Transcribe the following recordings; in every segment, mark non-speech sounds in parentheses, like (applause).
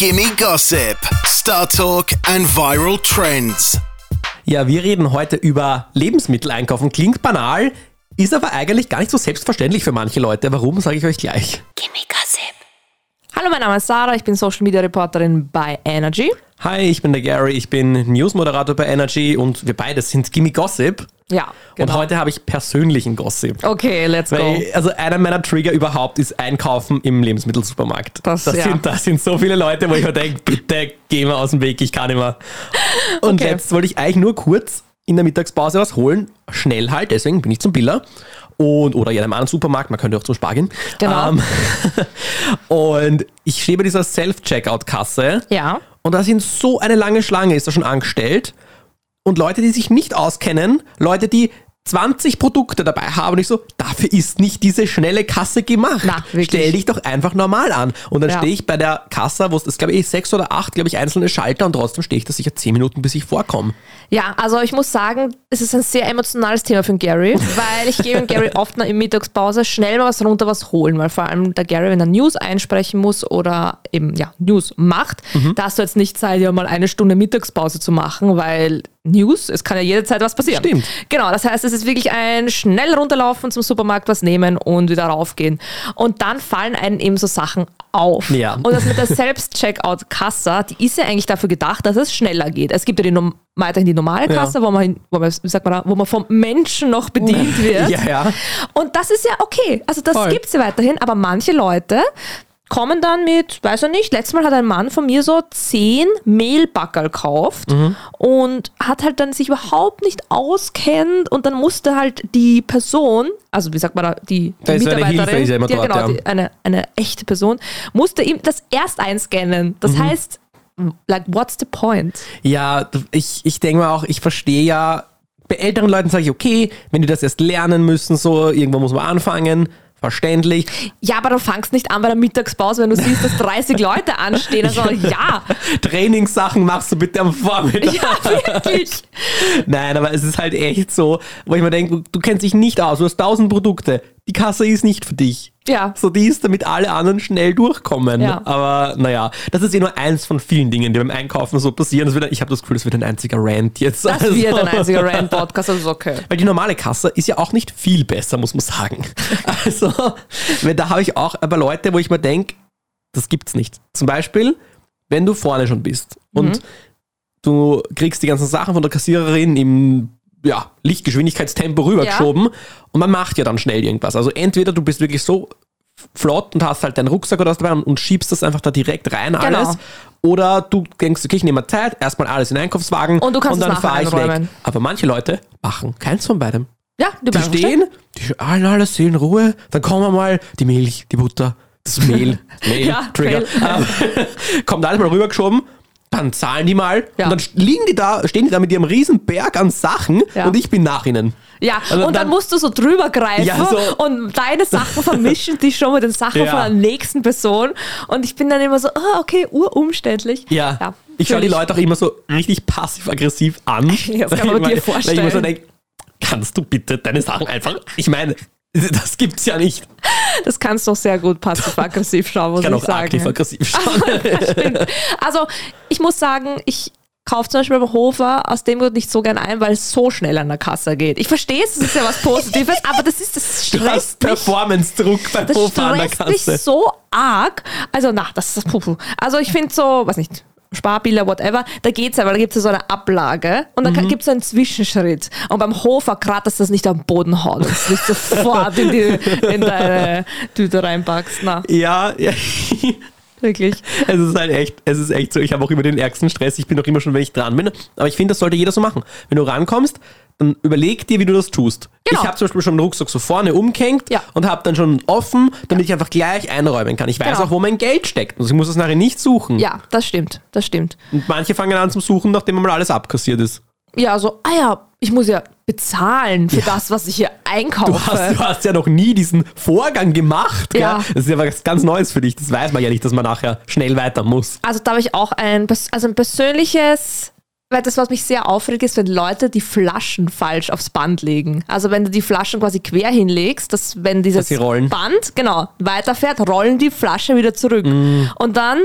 Gimme Gossip, Star Talk and Viral Trends. Ja, wir reden heute über Lebensmittel einkaufen. Klingt banal, ist aber eigentlich gar nicht so selbstverständlich für manche Leute. Warum, sage ich euch gleich. Gimme Gossip. Hallo, mein Name ist Sarah, ich bin Social Media Reporterin bei Energy. Hi, ich bin der Gary, ich bin Newsmoderator bei Energy und wir beide sind Gimme Gossip. Ja, genau. Und heute habe ich persönlichen Gossip. Okay, let's go. Weil, also einer meiner Trigger überhaupt ist Einkaufen im Lebensmittelsupermarkt. Das- das, ja. sind, das sind so viele Leute, wo ich mir denke, bitte geh mal aus dem Weg, ich kann nicht mehr. (laughs) Und Okay. jetzt wollte ich eigentlich nur kurz in der Mittagspause was holen. Schnell halt, deswegen bin ich zum Biller. Und, oder in einem anderen Supermarkt, man könnte auch zum Spar gehen. Genau. Ähm, (laughs) und ich stehe bei dieser Self-Checkout-Kasse. Ja. Und da sind so eine lange Schlange, ist da schon angestellt. Und Leute, die sich nicht auskennen, Leute, die 20 Produkte dabei haben, und ich so, dafür ist nicht diese schnelle Kasse gemacht. Na. Stell dich doch einfach normal an. Und dann Ja. stehe ich bei der Kasse, wo es, glaube ich, sechs oder acht, glaube ich, einzelne Schalter und trotzdem stehe ich da sicher 10 Minuten, bis ich vorkomme. Ja, also ich muss sagen, es ist ein sehr emotionales Thema für Gary, (laughs) weil ich gehe mit Gary oft in Mittagspause schnell mal was runter was holen, weil vor allem der Gary, wenn er News einsprechen muss oder eben ja News macht, da hast du jetzt nicht Zeit, ja mal eine Stunde Mittagspause zu machen, weil News, es kann ja jederzeit was passieren. Stimmt. Genau, das heißt, es ist wirklich ein schnell runterlaufen zum Supermarkt, was nehmen und wieder raufgehen. Und dann fallen einem eben so Sachen auf. Ja. Und das mit der Selbst-Checkout-Kasse, die ist ja eigentlich dafür gedacht, dass es schneller geht. Es gibt ja die, weiterhin die normale Ja. Kasse, wo, man, wo, man, sagt man da, wo man vom Menschen noch bedient (laughs) wird. Ja, ja. Und das ist ja okay. Also das gibt es ja weiterhin. Aber manche Leute kommen dann mit, weiß er nicht, letztes Mal hat ein Mann von mir so zehn Mehlbackerl gekauft Mhm. und hat halt dann sich überhaupt nicht auskennt und dann musste halt die Person, also wie sagt man da, die, die eine Hilfe, ja die, dort, genau, ja. Die, eine, eine echte Person, musste ihm das erst einscannen. Das Mhm. heißt, like, what's the point? Ja, ich, ich denke mal auch, ich verstehe ja, bei älteren Leuten sage ich, okay, wenn die das erst lernen müssen, so, irgendwo muss man anfangen, verständlich. Ja, aber du fangst nicht an bei der Mittagspause, wenn du siehst, dass 30 Leute anstehen. Also (laughs) ja, Trainingssachen machst du bitte am Vormittag. ja, wirklich. (laughs) Nein, aber es ist halt echt so, wo ich mir denke, du, du kennst dich nicht aus, du hast tausend Produkte, die Kasse ist nicht für dich. Ja. So, die ist, damit alle anderen schnell durchkommen. Ja. Aber naja, das ist eh nur eins von vielen Dingen, die beim Einkaufen so passieren. Das wird, ich habe das Gefühl, das wird ein einziger Rant jetzt. Das Also- wird ein (laughs) einziger Rand-Podcast, also ist okay. Weil die normale Kasse ist ja auch nicht viel besser, muss man sagen. (laughs) Also, da habe ich auch aber Leute, wo ich mir denke, das gibt's nicht. Zum Beispiel, wenn du vorne schon bist und du kriegst die ganzen Sachen von der Kassiererin im ja, Lichtgeschwindigkeitstempo rübergeschoben und man macht ja dann schnell irgendwas. Also entweder du bist wirklich so flott und hast halt deinen Rucksack oder was dabei und, und schiebst das einfach da direkt rein Genau. alles. Oder du denkst, okay, ich nehme mal Zeit, erstmal alles in den Einkaufswagen Und du kannst es dann fahre ich weg. Aber manche Leute machen keins von beidem. Ja, Die du bleibst stehen, die stehen, ah, na, alles in Ruhe, dann kommen wir mal die Milch, die Butter, das Mehl, (laughs) Mehl, Ja, Trigger, ähm, (laughs) kommt alles mal rübergeschoben, dann zahlen die mal Ja. und dann liegen die da, stehen die da mit ihrem riesen Berg an Sachen Ja. und ich bin nach ihnen. Ja, Also und dann, dann- musst du so drüber greifen Ja, so. und deine Sachen vermischen dich schon mit den Sachen von der nächsten Person. Und ich bin dann immer so, ah, okay, urumständlich. Ja, ich schaue die Leute auch immer so richtig passiv-aggressiv an. (laughs) Ja, das kann man Weil- dir (laughs) Weil ich vorstellen. mir so denke, kannst du bitte deine Sachen einfach, ich meine, (laughs) das gibt's ja nicht. Das kannst doch sehr gut passiv-aggressiv (laughs) schauen, muss Ich ich, kann auch sagen. aktiv-aggressiv (laughs) schauen. Also, ich muss sagen, ich kaufe zum Beispiel beim Hofer aus dem Grund nicht so gern ein, weil es so schnell an der Kasse geht. Ich verstehe es, das ist ja was Positives, aber das ist, das Du hast stresst mich. Performance-Druck beim Das Hofer an der stresst mich Kasse. so arg. Also, na, das ist das Pupu. Also, ich finde so, weiß nicht, Sparbilder, whatever, da geht's ja, weil da gibt's ja so eine Ablage und dann Mhm. gibt's so einen Zwischenschritt. Und beim Hofer gerade, dass das nicht am Boden haut und es nicht sofort in, die, in deine Tüte reinpackst. Na, Ja, ja. Wirklich. Es ist halt echt, es ist echt so. Ich habe auch immer den ärgsten Stress. Ich bin doch immer schon, wenn ich dran bin. Aber ich finde, das sollte jeder so machen. Wenn du rankommst, dann überleg dir, wie du das tust. Genau. Ich habe zum Beispiel schon den Rucksack so vorne umgehängt Ja. und habe dann schon offen, damit ich einfach gleich einräumen kann. Ich weiß Genau. auch, wo mein Geld steckt. Also ich muss es nachher nicht suchen. Ja, das stimmt, das stimmt. Und manche fangen an zum Suchen, nachdem mal alles abkassiert ist. Ja, so, ah ja, ich muss ja bezahlen für das, was ich hier einkaufe. Du hast, du hast ja noch nie diesen Vorgang gemacht. Gell? Ja. Das ist ja was ganz Neues für dich. Das weiß man ja nicht, dass man nachher schnell weiter muss. Also da habe ich auch ein, also ein persönliches, weil das, was mich sehr aufregt, ist, wenn Leute die Flaschen falsch aufs Band legen. Also wenn du die Flaschen quasi quer hinlegst, dass wenn dieses Dass. Band, genau, weiterfährt, rollen die Flasche wieder zurück. Und dann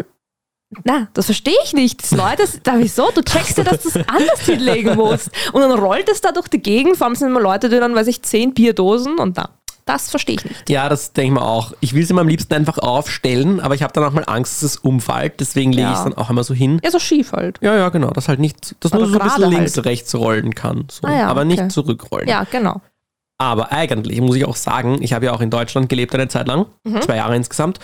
Na, das verstehe ich nicht. Das Leute, da wieso? Du checkst ja, dass du es anders hinlegen musst. Und dann rollt es da durch die Gegend, vor allem sind immer Leute, die dann, weiß ich, zehn Bierdosen und da. Das verstehe ich nicht. Ja, das denke ich mir auch. Ich will es immer am liebsten einfach aufstellen, aber ich habe dann auch mal Angst, dass es umfällt. Deswegen lege Ja. ich es dann auch immer so hin. Ja, so schief halt. Ja, ja, genau. Das halt nicht, dass Oder nur so ein bisschen gerade links, halt. rechts rollen kann. So. Ah ja, aber okay. nicht zurückrollen. Ja, genau. Aber eigentlich muss ich auch sagen, ich habe ja auch in Deutschland gelebt eine Zeit lang, zwei Jahre insgesamt.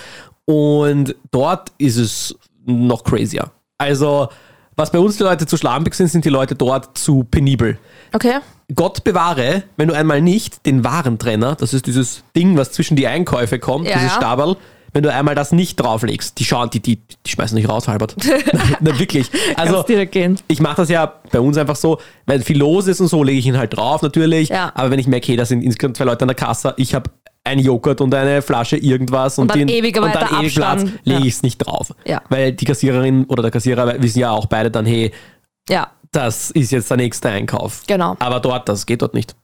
Und dort ist es noch crazier. Also, was bei uns die Leute zu schlampig sind, sind die Leute dort zu penibel. Okay. Gott bewahre, wenn du einmal nicht den Warentrenner, das ist dieses Ding, was zwischen die Einkäufe kommt, Ja, dieses ja. Stabel, wenn du einmal das nicht drauflegst, die schauen, die, die, die schmeißen dich raus, Halbert. (laughs) (laughs) nein, wirklich. Also, ich mache das ja bei uns einfach so, wenn viel los ist und so, lege ich ihn halt drauf natürlich. Ja. Aber wenn ich merke, hey, da sind insgesamt zwei Leute an der Kasse, ich habe ein Joghurt und eine Flasche irgendwas und, dann die, ewig und dann ewig Platz, lege ich es nicht drauf. Ja. Weil die Kassiererin oder der Kassierer wissen ja auch beide dann, hey, Ja, das ist jetzt der nächste Einkauf. genau. Aber dort, das geht dort nicht.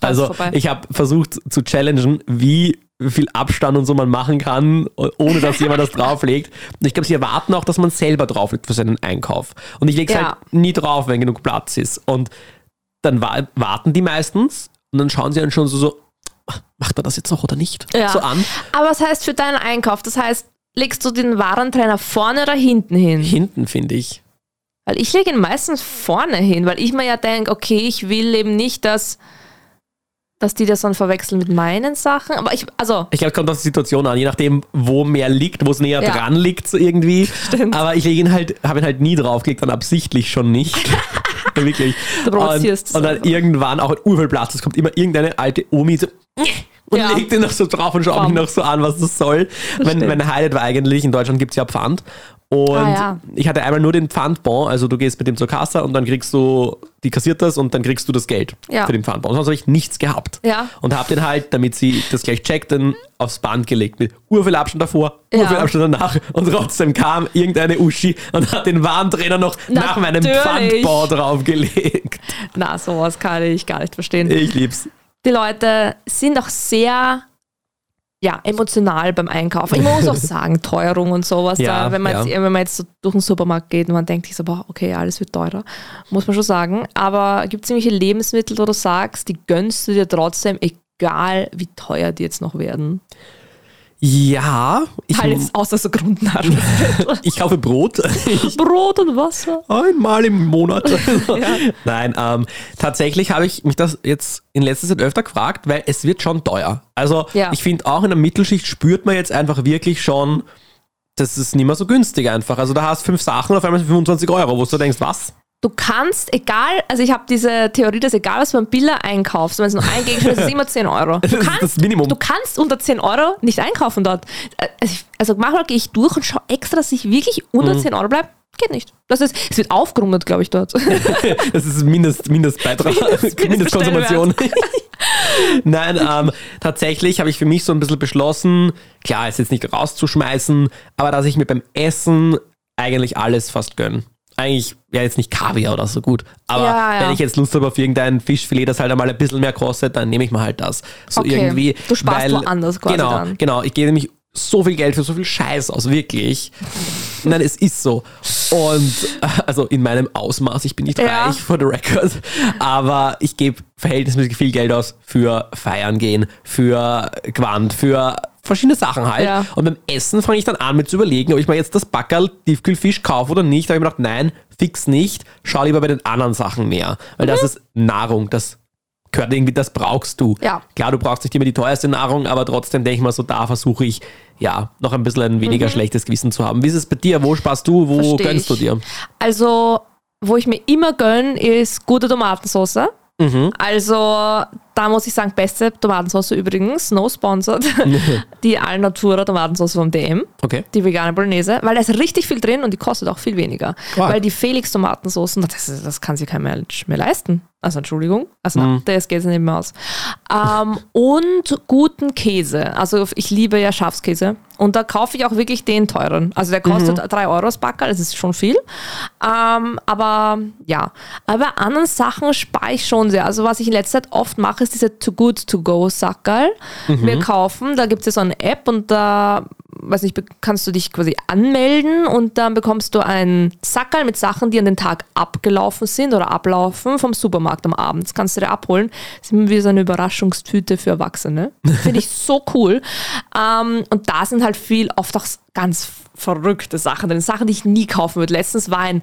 Das Also ich habe versucht zu challengen, wie viel Abstand und so man machen kann, ohne dass jemand das (laughs) drauflegt. Und ich glaube, sie erwarten auch, dass man selber drauflegt für seinen Einkauf. Und ich lege es Ja. halt nie drauf, wenn genug Platz ist. Und dann wa warten die meistens und dann schauen sie dann schon so, so macht man das jetzt noch oder nicht? Ja. So an. Aber was heißt für deinen Einkauf? Das heißt, legst du den Warentrenner vorne oder hinten hin? Hinten, finde ich. Weil ich lege ihn meistens vorne hin, weil ich mir ja denke, okay, ich will eben nicht, dass, dass die das dann verwechseln mit meinen Sachen. Aber ich, also, Ich glaube, es kommt auf die Situation an, je nachdem, wo mehr liegt, wo es näher Ja. dran liegt, so irgendwie. Stimmt. Aber ich lege ihn halt, habe ihn halt nie draufgelegt, dann absichtlich schon nicht. (laughs) Wirklich. Du und, und dann irgendwann auch in Urfeldplatz, es kommt immer irgendeine alte Omi so und Ja. legt den noch so drauf und schaut mich noch so an, was das soll. Mein, mein Highlight war eigentlich, in Deutschland gibt es ja Pfand. Und Ah, ja. ich hatte einmal nur den Pfandbon, also du gehst mit dem zur Kasse und dann kriegst du, die kassiert das und dann kriegst du das Geld Ja. für den Pfandbon. Sonst habe ich nichts gehabt. Ja. Und habe den halt, damit sie das gleich checkt, dann aufs Band gelegt. Mit urviel Abstand davor, urviel Abstand danach. Und trotzdem kam irgendeine Uschi und hat den Warentrenner noch nach meinem Natürlich. Pfandbon draufgelegt. na, sowas kann ich gar nicht verstehen. Ich lieb's. Die Leute sind auch sehr ja, emotional beim Einkaufen. Ich muss auch (laughs) sagen, Teuerung und sowas. Ja, da, wenn, man ja. jetzt, wenn man jetzt so durch den Supermarkt geht und man denkt sich so, boah, okay, alles wird teurer, muss man schon sagen. Aber gibt es irgendwelche Lebensmittel, wo du sagst, die gönnst du dir trotzdem, egal wie teuer die jetzt noch werden? Ja, ich, Alles außer so Grundnahrungsmittel. (laughs) ich kaufe Brot. Ich (laughs) Brot und Wasser. Einmal im Monat. (laughs) Nein, ähm, tatsächlich habe ich mich das jetzt in letzter Zeit öfter gefragt, weil es wird schon teuer. Also Ja. ich finde auch in der Mittelschicht spürt man jetzt einfach wirklich schon, das ist nicht mehr so günstig einfach. Also da hast du fünf Sachen und auf einmal sind 25 Euro, wo du denkst, was? Du kannst, egal, also ich habe diese Theorie, dass egal was du beim Billa einkaufst, wenn es nur ein Gegenstand ist, ist es immer 10 Euro. Du Das ist kannst, das Minimum. Du kannst unter 10 Euro nicht einkaufen dort. Also, also manchmal gehe ich durch und schaue extra, dass ich wirklich unter Mhm. 10 Euro bleibe. Geht nicht. Das ist, es wird aufgerundet, glaube ich, dort. (laughs) Das ist Mindest, Mindestbeitrag, (laughs) Mindestkonsumation. (laughs) Nein, ähm, tatsächlich habe ich für mich so ein bisschen beschlossen, klar, ist jetzt nicht rauszuschmeißen, aber dass ich mir beim Essen eigentlich alles fast gönne. Eigentlich, ja, jetzt nicht Kaviar oder so gut, aber Ja, ja. wenn ich jetzt Lust habe auf irgendein Fischfilet, das halt einmal ein bisschen mehr kostet, dann nehme ich mal halt das. So Okay. irgendwie. Du sparst woanders quasi Genau, dann. genau. Ich gebe nämlich so viel Geld für so viel Scheiß aus, wirklich. Nein, es ist so. Und äh, also in meinem Ausmaß, ich bin nicht Ja. reich, for the record, aber ich gebe verhältnismäßig viel Geld aus für Feiern gehen, für Quant, für verschiedene Sachen halt. Ja. Und beim Essen fange ich dann an mit zu überlegen, ob ich mir jetzt das Backerl Tiefkühlfisch kaufe oder nicht. Da habe ich mir gedacht, nein, fix nicht. Schau lieber bei den anderen Sachen mehr. Weil das ist Nahrung, das gehört irgendwie, das brauchst du. Ja. Klar, du brauchst nicht immer die teuerste Nahrung, aber trotzdem denke ich mal so, da versuche ich ja noch ein bisschen ein weniger schlechtes Gewissen zu haben. Wie ist es bei dir? Wo sparst du? Wo Mhm. Versteh gönnst du dir? Also, wo ich mir immer gönne, ist gute Tomatensauce. Mhm. Also, da muss ich sagen, beste Tomatensauce übrigens, no sponsored. (laughs) die Alnatura Tomatensauce vom DM. Okay. die vegane Bolognese, weil da ist richtig viel drin und die kostet auch viel weniger. Quark. Weil die Felix Tomatensoßen, das, das kann sich kein Mensch mehr leisten. Also Entschuldigung, also na, das geht nicht mehr aus. Ähm, und guten Käse. Also ich liebe ja Schafskäse. Und da kaufe ich auch wirklich den teuren. Also der kostet 3 Euro das Backerl, das ist schon viel. Ähm, aber ja, aber bei anderen Sachen spare ich schon sehr. Also was ich in letzter Zeit oft mache, ist diese Too Good To Go Sackerl mir kaufen. Da gibt es ja so eine App und da weiß nicht, kannst du dich quasi anmelden und dann bekommst du einen Sackerl mit Sachen, die an den Tag abgelaufen sind oder ablaufen vom Supermarkt am Abend. Das kannst du dir abholen. Das ist immer wie so eine Überraschungstüte für Erwachsene. Finde ich so cool. Ähm, und da sind halt viel, oft auch ganz verrückte Sachen drin. Sachen, die ich nie kaufen würde. Letztens war ein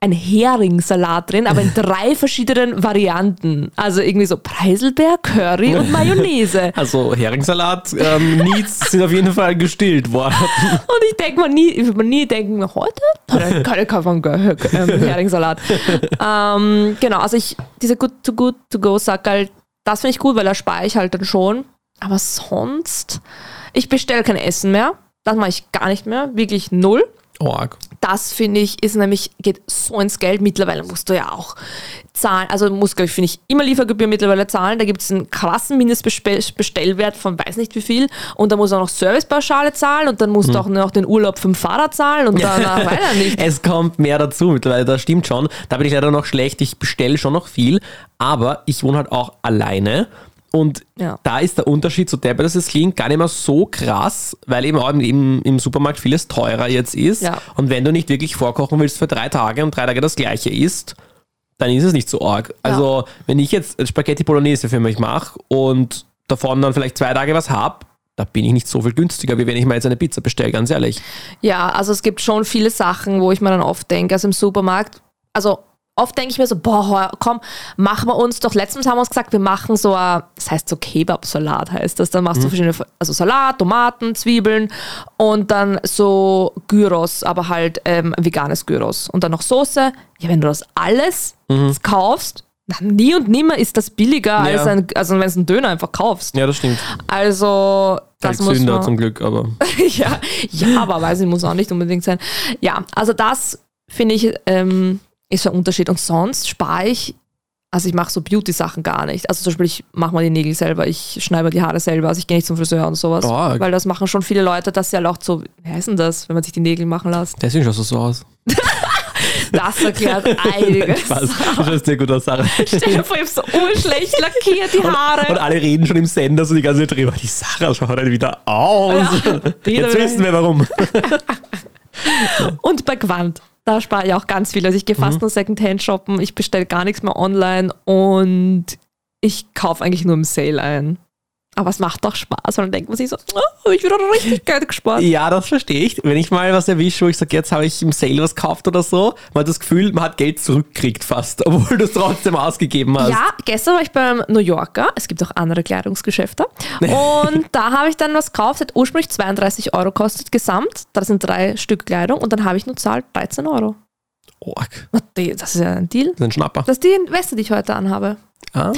ein Heringssalat drin, aber in drei verschiedenen Varianten. Also irgendwie so Preiselbeer, Curry und Mayonnaise. (laughs) Also Heringssalat, ähm, Needs sind auf jeden Fall gestillt worden. (laughs) Und ich denke mal nie, ich würde mir nie denken, heute keine, keine kaufen ähm, Heringssalat. ähm, genau, also ich, diese Good to Good to Go Sackerl, das finde ich gut, weil da spare ich halt dann schon. Aber sonst, ich bestelle kein Essen mehr. Das mache ich gar nicht mehr. Wirklich null. Org. Das finde ich, ist nämlich, geht so ins Geld. Mittlerweile musst du ja auch zahlen. Also muss, glaube ich, finde ich, immer Liefergebühr mittlerweile zahlen. Da gibt es einen krassen Mindestbestellwert von weiß nicht wie viel. Und dann muss auch noch Servicepauschale zahlen und dann musst du auch noch den Urlaub vom Fahrer zahlen und dann (laughs) äh, weiter nicht. Es kommt mehr dazu mittlerweile, das stimmt schon. Da bin ich leider noch schlecht. Ich bestelle schon noch viel, aber ich wohne halt auch alleine. Und Ja. da ist der Unterschied zu es klingt, gar nicht mehr so krass, weil eben auch im, im Supermarkt vieles teurer jetzt ist. Ja. Und wenn du nicht wirklich vorkochen willst für drei Tage und drei Tage das gleiche isst, dann ist es nicht so arg. Also, wenn ich jetzt Spaghetti Bolognese für mich mache und davon dann vielleicht zwei Tage was habe, da bin ich nicht so viel günstiger, wie wenn ich mal jetzt eine Pizza bestelle, ganz ehrlich. Ja, also es gibt schon viele Sachen, wo ich mir dann oft denke, also im Supermarkt, also oft denke ich mir so, boah, komm, machen wir uns doch, letztens haben wir uns gesagt, wir machen so, ein, das heißt so Kebab-Salat heißt das, dann machst du verschiedene, also Salat, Tomaten, Zwiebeln und dann so Gyros, aber halt ähm, veganes Gyros und dann noch Soße. Ja, wenn du das alles kaufst, dann nie und nimmer ist das billiger, Ja. als ein, also wenn du einen Döner einfach kaufst. Ja, das stimmt. Also, das Kein muss Sünder man... zum Glück, aber. (laughs) ja, ja, aber weiß ich, muss auch nicht unbedingt sein. Ja, also das finde ich ähm, ist ein Unterschied. Und sonst spare ich, also ich mache so Beauty-Sachen gar nicht. Also zum Beispiel, ich mache mal die Nägel selber, ich schneide mir die Haare selber, also ich gehe nicht zum Friseur und sowas. Stark. Weil das machen schon viele Leute, dass sie halt auch so, wie heißt denn das, wenn man sich die Nägel machen lässt? Deswegen schaust du so aus. Das erklärt einiges. Spaß. Du schaust sehr gut aus, Sarah. Stell dir vor, ich hab so urschlecht lackiert die Und Haare. alle reden schon im Sender so die ganze Zeit drüber. Die Sarah schaut halt wieder aus. Ja, Jetzt wissen wir warum. (laughs) Und bei Quant. Da spare ich auch ganz viel. Also ich gehe fast nur Secondhand shoppen, ich bestelle gar nichts mehr online und ich kaufe eigentlich nur im Sale ein. Aber es macht doch Spaß, weil dann denkt man sich so, oh, ich wieder richtig Geld gespart. Ja, das verstehe ich. Wenn ich mal was erwische, wo ich sage, jetzt habe ich im Sale was gekauft oder so, man hat das Gefühl, man hat Geld zurückkriegt fast, (laughs) obwohl du es trotzdem ausgegeben hast. Ja, gestern war ich beim New Yorker. Es gibt auch andere Kleidungsgeschäfte. Und da habe ich dann was gekauft, hat ursprünglich 32 Euro kostet gesamt. Da sind drei Stück Kleidung und dann habe ich nur zahlt 13 Euro. Org. Das ist ja ein Deal. Das ist ein Schnapper. Das ist die Weste, die ich heute anhabe. Ah.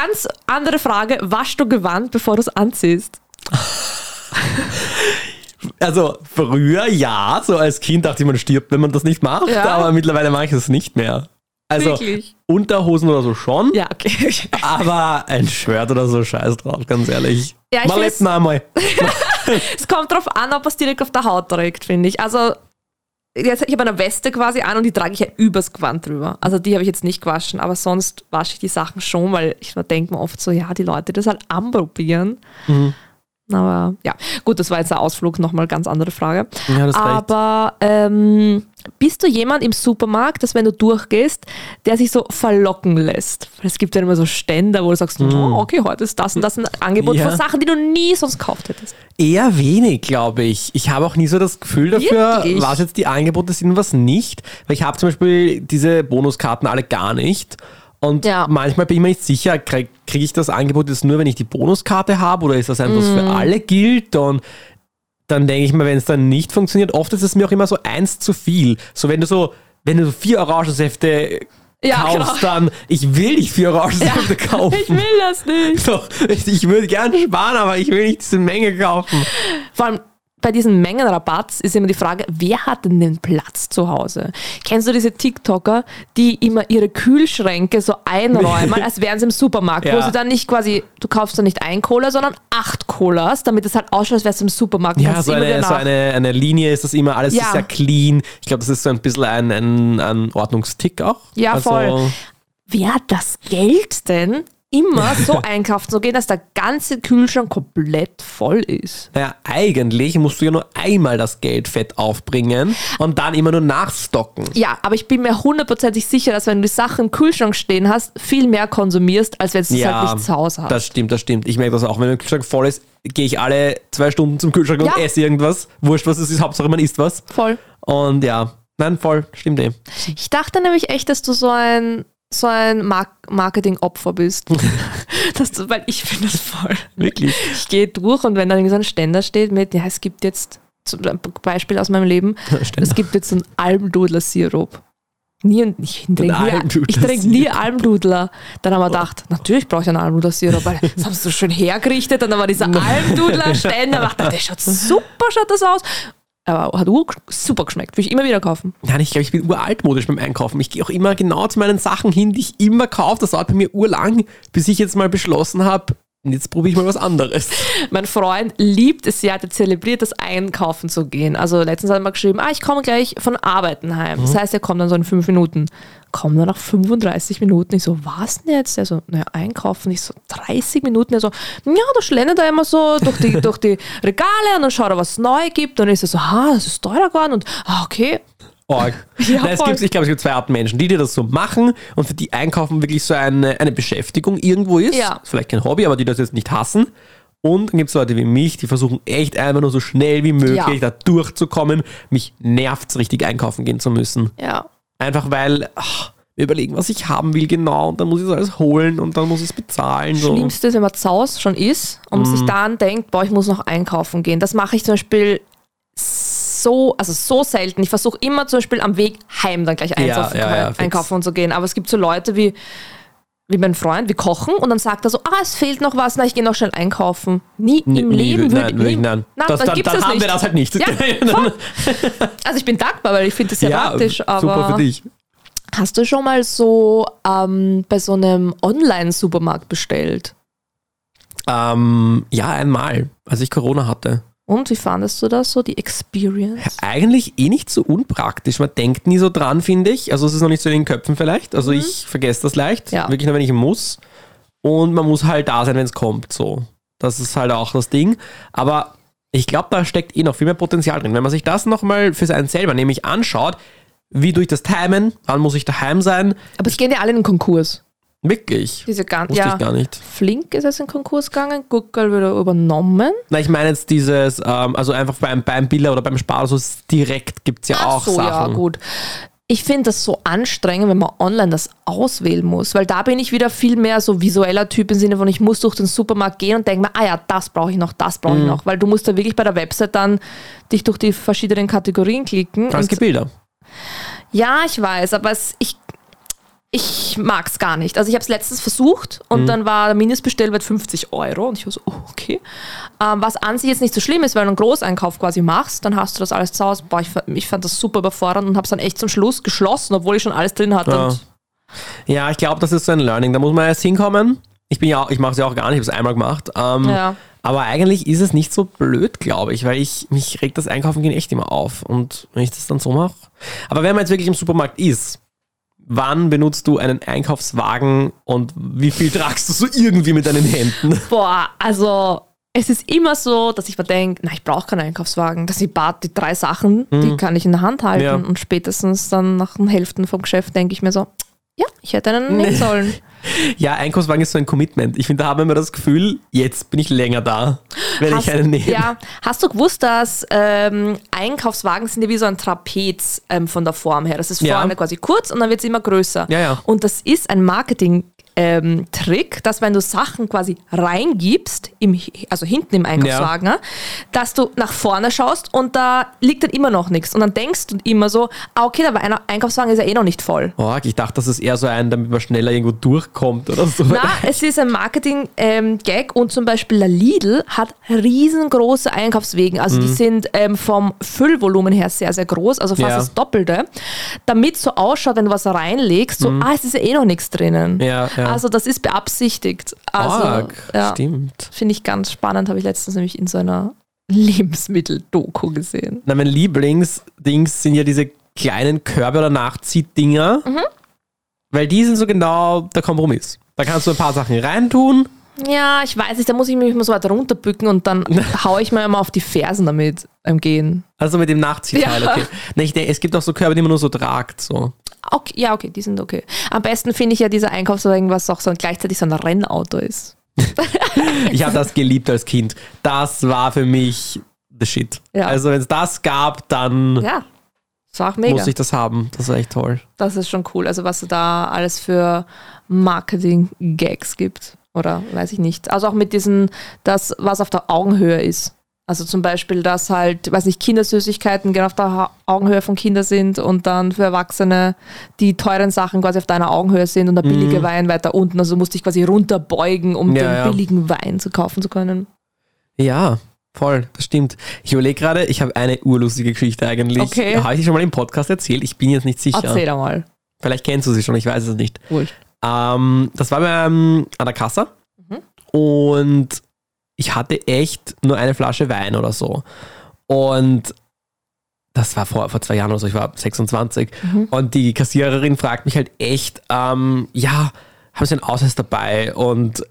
Ganz andere Frage, waschst du Gewand, bevor du es anziehst? Also früher ja, so als Kind dachte ich, man stirbt, wenn man das nicht macht, Ja. aber mittlerweile mache ich es nicht mehr. Also Wirklich? Unterhosen oder so schon, Ja, okay. aber ein Shirt oder so scheiß drauf, ganz ehrlich. Ja, ich Mal weiß- lebt noch einmal. (laughs) es kommt drauf an, ob es direkt auf der Haut trägt, finde ich. Also, jetzt, ich habe eine Weste quasi an und die trage ich ja übers Gewand drüber. Also die habe ich jetzt nicht gewaschen, aber sonst wasche ich die Sachen schon, weil ich denke mir oft so, ja, die Leute das halt anprobieren. Mhm. Aber ja, gut, das war jetzt ein Ausflug, nochmal ganz andere Frage. Ja, das. Aber ähm, bist du jemand im Supermarkt, dass wenn du durchgehst, der sich so verlocken lässt? Es gibt ja immer so Ständer, wo du sagst, oh, okay, heute ist das und das ein Angebot. Ja. von Sachen, die du nie sonst gekauft hättest. Eher wenig, glaube ich. Ich habe auch nie so das Gefühl dafür, Wirklich? was jetzt die Angebote sind und was nicht. Weil ich habe zum Beispiel diese Bonuskarten alle gar nicht. Und Ja. manchmal bin ich mir nicht sicher, kriege krieg ich das Angebot jetzt nur, wenn ich die Bonuskarte habe oder ist das etwas Mhm. für alle gilt? Und dann denke ich mir, wenn es dann nicht funktioniert, oft ist es mir auch immer so eins zu viel. So wenn du so, wenn du so vier Orangensäfte Ja, kaufst, genau. dann ich will nicht vier Orangensäfte (laughs) kaufen. Ich will das nicht. Doch, ich, ich würde gerne sparen, aber ich will nicht diese Menge kaufen. Vor allem bei diesen Mengenrabatts ist immer die Frage, wer hat denn den Platz zu Hause? Kennst du diese TikToker, die immer ihre Kühlschränke so einräumen, als wären sie im Supermarkt, wo Ja. sie dann nicht quasi, du kaufst dann nicht ein Cola, sondern acht Colas, damit es halt ausschaut, als wärst du im Supermarkt. Ja, so eine, so eine, eine Linie ist das immer, alles Ja. ist sehr clean. Ich glaube, das ist so ein bisschen ein, ein, ein Ordnungstick auch. Ja, also, voll. Wer hat das Geld denn, immer (laughs) so einkaufen zu gehen, dass der ganze Kühlschrank komplett voll ist. Naja, eigentlich musst du ja nur einmal das Geld fett aufbringen und dann immer nur nachstocken. Ja, aber ich bin mir hundertprozentig sicher, dass wenn du die Sachen im Kühlschrank stehen hast, viel mehr konsumierst, als wenn du es halt nicht zu Hause hast. das stimmt, das stimmt. Ich merke das auch, wenn der Kühlschrank voll ist, gehe ich alle zwei Stunden zum Kühlschrank Ja. und esse irgendwas. Wurscht, was es ist, Hauptsache man isst was. Voll. Und ja, nein, voll, stimmt eh. Ich dachte nämlich echt, dass du so ein, so ein Mark Marketing-Opfer bist. (laughs) dass du, weil ich finde das voll. Wirklich. Ich gehe durch und wenn dann irgendwie so ein Ständer steht mit, ja, es gibt jetzt, zum Beispiel aus meinem Leben, (laughs) Ständer. es gibt jetzt so einen Almdudler-Sirup. Nie, ich trinke nie, ich trink nie Almdudler. Dann haben wir gedacht, natürlich brauche ich einen Almdudler-Sirup, weil das haben sie so schön hergerichtet und dann war dieser (laughs) Almdudler-Ständer. Ich dachte, der schaut super, schaut das aus. Aber hat super geschmeckt. Will ich immer wieder kaufen. Nein, ich glaube, ich bin uraltmodisch beim Einkaufen. Ich gehe auch immer genau zu meinen Sachen hin, die ich immer kaufe. Das dauert bei mir urlang, bis ich jetzt mal beschlossen habe, jetzt probiere ich mal was anderes. (laughs) Mein Freund liebt es ja, der zelebriert das Einkaufen zu gehen. Also letztens hat er mal geschrieben, ah, ich komme gleich von Arbeiten heim. Das heißt, er kommt dann so in fünf Minuten. Kommt dann nach 35 Minuten. Ich so, was denn jetzt? Er so, naja, einkaufen. Ich so, 30 Minuten. Er so, ja, da schlendert er immer so durch die, durch die Regale und dann schaut er, was es neu gibt. Und dann ist er so, ah, das ist teurer geworden. Und, ah, okay. Org. (laughs) Ja, Nein, es gibt, ich glaube, es gibt zwei Arten Menschen, die, die das so machen und für die Einkaufen wirklich so eine, eine Beschäftigung irgendwo ist. Ja. Ist vielleicht kein Hobby, aber die das jetzt nicht hassen. Und dann gibt es Leute wie mich, die versuchen echt einfach nur so schnell wie möglich Ja. da durchzukommen. Mich nervt es richtig einkaufen gehen zu müssen. Ja. Einfach weil ach, wir überlegen, was ich haben will genau und dann muss ich es alles holen und dann muss ich es bezahlen. So. Schlimmste ist, wenn man zu Hause schon ist und sich dann denkt, boah, ich muss noch einkaufen gehen. Das mache ich zum Beispiel so, also so selten. Ich versuche immer zum Beispiel am Weg heim dann gleich einkaufen, ja, ja, einkaufen und zu gehen. Aber es gibt so Leute wie, wie mein Freund, wir kochen und dann sagt er so, ah, es fehlt noch was, na, ich gehe noch schnell einkaufen. Nie Nee, im Leben nein, würde ich- nie- nein. Na, Das- dann, dann- dann haben nicht. wir das halt nicht. Ja. (laughs) Also ich bin dankbar, weil ich finde das sehr praktisch. Aber super für dich. hast du schon mal so ähm, bei so einem Online-Supermarkt bestellt? Ähm, ja, einmal, als ich Corona hatte. Und wie fandest du das so, die Experience? Eigentlich eh nicht so unpraktisch. Man denkt nie so dran, finde ich. Also es ist noch nicht so in den Köpfen vielleicht. Also ich vergesse das leicht. Mhm. Ja. Wirklich nur, wenn ich muss. Und man muss halt da sein, wenn es kommt. So. Das ist halt auch das Ding. Aber ich glaube, da steckt eh noch viel mehr Potenzial drin. Wenn man sich das nochmal für seinen selber nämlich anschaut, wie durch das Timen, wann muss ich daheim sein? Aber es gehen ja alle in den Konkurs. Wirklich. Diese ganz, Wusste ja, ich gar nicht. Flink ist es in Konkurs gegangen, Google wieder übernommen. Na, ich meine jetzt dieses, ähm, also einfach beim, beim Biller oder beim Spar, so direkt gibt es ja Ach auch so, ja, Sachen. gut. Ich finde das so anstrengend, wenn man online das auswählen muss, weil da bin ich wieder viel mehr so visueller Typ im Sinne von, ich muss durch den Supermarkt gehen und denke mir, ah ja, das brauche ich noch, das brauche ich Mhm. noch, weil du musst da wirklich bei der Website dann dich durch die verschiedenen Kategorien klicken. Es gibt Bilder. Ja, ich weiß, aber es, ich, ich mag es gar nicht. Also ich habe es letztens versucht und dann war der Mindestbestellwert 50 Euro und ich war so, oh, okay. Ähm, was an sich jetzt nicht so schlimm ist, weil du einen Großeinkauf quasi machst, dann hast du das alles zu Hause. Boah, ich, ich fand das super überfordernd und habe es dann echt zum Schluss geschlossen, obwohl ich schon alles drin hatte. Ja. Ja, ich glaube, das ist so ein Learning. Da muss man erst hinkommen. Ich bin ja auch, ich mache es ja auch gar nicht, ich habe es einmal gemacht. Ähm, Ja. Aber eigentlich ist es nicht so blöd, glaube ich, weil ich mich regt das Einkaufen gehen echt immer auf. Und wenn ich das dann so mache. Aber wenn man jetzt wirklich im Supermarkt ist, wann benutzt du einen Einkaufswagen und wie viel tragst du so irgendwie mit deinen Händen? (laughs) Boah, also es ist immer so, dass ich mir denke, na, ich brauche keinen Einkaufswagen. Das sind die, die drei Sachen, die kann ich in der Hand halten. Ja. Und spätestens dann nach den Hälften vom Geschäft denke ich mir so, ja, ich hätte einen nehmen sollen. (laughs) Ja, Einkaufswagen ist so ein Commitment. Ich finde, da haben wir immer das Gefühl, jetzt bin ich länger da, wenn ich einen nehme. Ja, hast du gewusst, dass ähm, Einkaufswagen sind ja wie so ein Trapez ähm, von der Form her. Das ist Ja. vorne quasi kurz und dann wird es immer größer. Ja, ja. Und das ist ein Marketing-Trick, dass wenn du Sachen quasi reingibst, im, also hinten im Einkaufswagen, ja. dass du nach vorne schaust und da liegt dann immer noch nichts. Und dann denkst du immer so, ah, okay, aber ein Einkaufswagen ist ja eh noch nicht voll. Oh, ich dachte, das ist eher so ein, damit man schneller irgendwo durchkommt oder so. Na, es ist ein Marketing-Gag und zum Beispiel der Lidl hat riesengroße Einkaufswegen. Also Mhm. die sind ähm, vom Füllvolumen her sehr, sehr groß, also fast Ja. das Doppelte. Damit so ausschaut, wenn du was reinlegst, so, ah, es ist ja eh noch nichts drinnen. Mhm. Ja, ja. Also das ist beabsichtigt. Also, Arg, ja, stimmt. finde ich ganz spannend, habe ich letztens nämlich in so einer (laughs) Lebensmittel-Doku gesehen. Na, mein Lieblingsdings sind ja diese kleinen Körbe- oder Nachziehdinger. Mhm. Weil die sind so genau der Kompromiss. Da kannst du ein paar Sachen reintun. Ja, ich weiß nicht, da muss ich mich immer so weit runterbücken und dann (laughs) haue ich mir immer auf die Fersen damit beim Gehen. Also mit dem Nachziehteil, Ja. okay. Nee, ich denke, es gibt auch so Körbe, die man nur so tragt. So. Okay, ja, okay, die sind okay. Am besten finde ich ja dieser Einkaufswagen, was auch so gleichzeitig so ein Rennauto ist. (laughs) Ich habe das geliebt als Kind. Das war für mich the shit. Ja. Also wenn es das gab, dann Ja, das war auch mega. muss ich das haben. Das war echt toll. Das ist schon cool. Also was es da alles für Marketing-Gags gibt. Oder weiß ich nicht. Also auch mit diesen, das, was auf der Augenhöhe ist. Also zum Beispiel, dass halt, weiß nicht, Kindersüßigkeiten gerne auf der Augenhöhe von Kindern sind und dann für Erwachsene die teuren Sachen quasi auf deiner Augenhöhe sind und der billige Wein weiter unten. Also du musst dich quasi runterbeugen, um Mhm. Ja, den ja. billigen Wein zu kaufen zu können. Ja, voll, das stimmt. Ich überlege gerade, ich habe eine urlustige Geschichte eigentlich. Okay. Habe ich schon mal im Podcast erzählt? Ich bin jetzt nicht sicher. Erzähl einmal. Vielleicht kennst du sie schon, ich weiß es nicht. Wurscht. Ähm, das war beim, an der Kasse und ich hatte echt nur eine Flasche Wein oder so. Und das war vor, vor zwei Jahren oder so, ich war 26. Und die Kassiererin fragt mich halt echt, ähm, ja, haben Sie einen Ausweis dabei? Und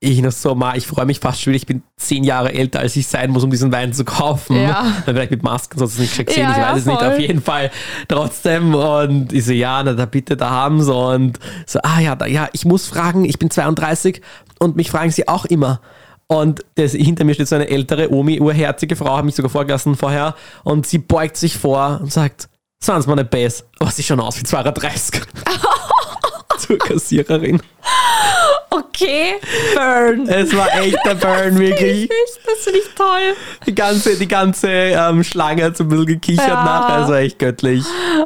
ich noch so, ma, ich freue mich fast schon wieder, ich bin zehn Jahre älter, als ich sein muss, um diesen Wein zu kaufen. Ja. Dann vielleicht mit Masken, sonst nicht gesehen, Ja, ich ja, weiß es nicht, auf jeden Fall trotzdem. Und ich so, ja, na, da bitte, da haben sie. Und so, ah ja, da, ja, ich muss fragen, ich bin 32 und mich fragen sie auch immer. Und das, hinter mir steht so eine ältere Omi, urherzige Frau, hat mich sogar vorgelassen vorher. Und sie beugt sich vor und sagt, sagen Sie mal nicht Bass, aber sie schon aus wie 32. (laughs) Zur Kassiererin. Okay, Burn. Es war echt der Burn, wirklich. Das finde ich toll. Die ganze, die ganze ähm, Schlange hat so ein bisschen gekichert Ja. nachher. Es war echt göttlich.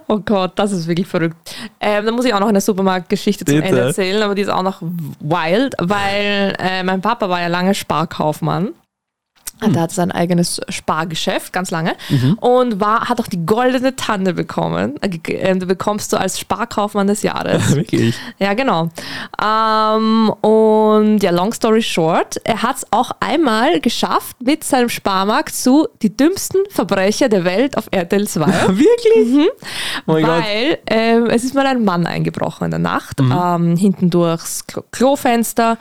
Oh Gott, das ist wirklich verrückt. Ähm, dann muss ich auch noch eine Supermarktgeschichte zum. Ende erzählen, aber die ist auch noch wild, weil äh, mein Papa war ja lange Sparkaufmann. Hm. Der hat sein eigenes Spargeschäft, ganz lange. Mhm. Und war, hat auch die goldene Tanne bekommen. Äh, äh, Du bekommst du als Sparkaufmann des Jahres. (laughs) Wirklich. Ja, genau. Ähm, und ja, long story short, er hat es auch einmal geschafft mit seinem Sparmarkt zu die dümmsten Verbrecher der Welt auf RTL 2. (laughs) Wirklich? Oh mein Gott. Weil ähm, es ist mal ein Mann eingebrochen in der Nacht, ähm, hinten durchs Klo Klofenster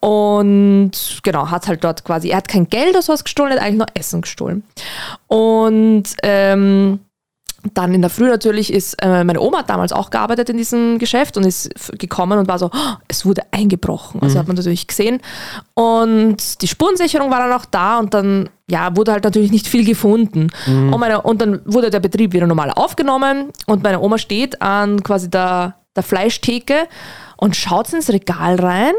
und genau, hat halt dort quasi, er hat kein Geld oder sowas gestohlen, hat eigentlich nur Essen gestohlen. Und ähm, dann in der Früh natürlich ist, äh, meine Oma hat damals auch gearbeitet in diesem Geschäft und ist gekommen und war so, "Oh, es wurde eingebrochen. Also hat man natürlich gesehen. Und die Spurensicherung war dann auch da und dann, ja, wurde halt natürlich nicht viel gefunden. Und, meine, und dann wurde der Betrieb wieder normal aufgenommen und meine Oma steht an quasi der, der Fleischtheke und schaut ins Regal rein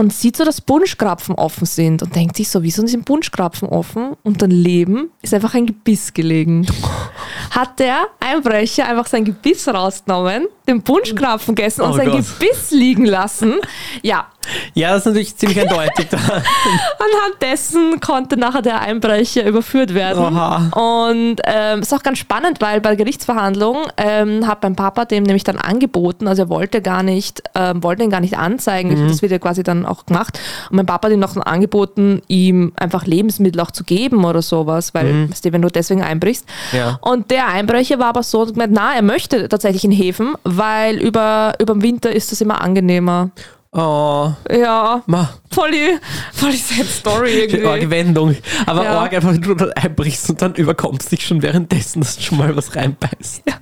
und sieht so, dass Bunschkrapfen offen sind und denkt sich so, wieso sind Bunschkrapfen offen? Und daneben ist einfach ein Gebiss gelegen. (laughs) Hat der Einbrecher einfach sein Gebiss rausgenommen, den Bunschkrapfen gegessen und Oh sein Gott. Gebiss liegen lassen. Ja, Ja, das ist natürlich ziemlich eindeutig. (laughs) (laughs) anhand dessen konnte nachher der Einbrecher überführt werden. Oha. Und ähm, ist auch ganz spannend, weil bei der Gerichtsverhandlung ähm, hat mein Papa dem nämlich dann angeboten, also er wollte gar nicht, ähm, wollte ihn gar nicht anzeigen, das wird ja quasi dann auch gemacht. Und mein Papa hat ihm noch angeboten, ihm einfach Lebensmittel auch zu geben oder sowas, weil, weißt du, wenn du deswegen einbrichst. Ja. Und der Einbrecher war aber so, gemeint, na, er möchte tatsächlich in Häfen, weil über, über den Winter ist das immer angenehmer. Oh, Ja, ma. voll die, voll die sad Story irgendwie. Orge Wendung. Aber Ja. Org einfach, wenn du dort einbrichst und dann überkommst dich schon währenddessen, dass du schon mal was reinbeißt. So.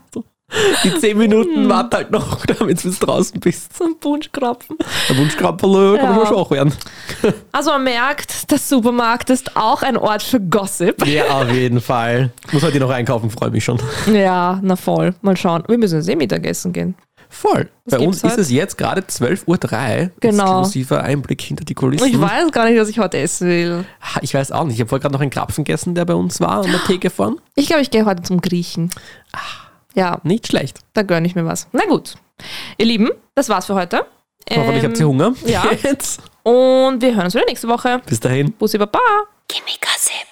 Die zehn Minuten Hm. wart halt noch, (laughs) damit du draußen bist. So ein Bunschkrapfen. Der Wunschkrapperle kann Ja. schon schwach werden. (laughs) Also man merkt, der Supermarkt ist auch ein Ort für Gossip. Ja, (laughs) auf jeden Fall. Muss heute noch einkaufen, freue mich schon. Ja, na voll. Mal schauen. Wir müssen jetzt eh Mittagessen gehen. Voll. Was Bei uns heute? ist es jetzt gerade 12.03 Uhr. Genau. Exklusiver Einblick hinter die Kulissen. Ich weiß gar nicht, was ich heute essen will. Ich weiß auch nicht. Ich habe vorher gerade noch einen Krapfen gegessen, der bei uns war, an der (gasps) Theke vorn. Ich glaube, ich gehe heute zum Griechen. Ja, Nicht schlecht. da gönne ich mir was. Na gut. Ihr Lieben, das war's für heute. Hoffentlich Ähm, habt ihr Hunger. ja. (laughs) Jetzt. Und wir hören uns wieder nächste Woche. Bis dahin. Bussi Baba. Gimme Gossip.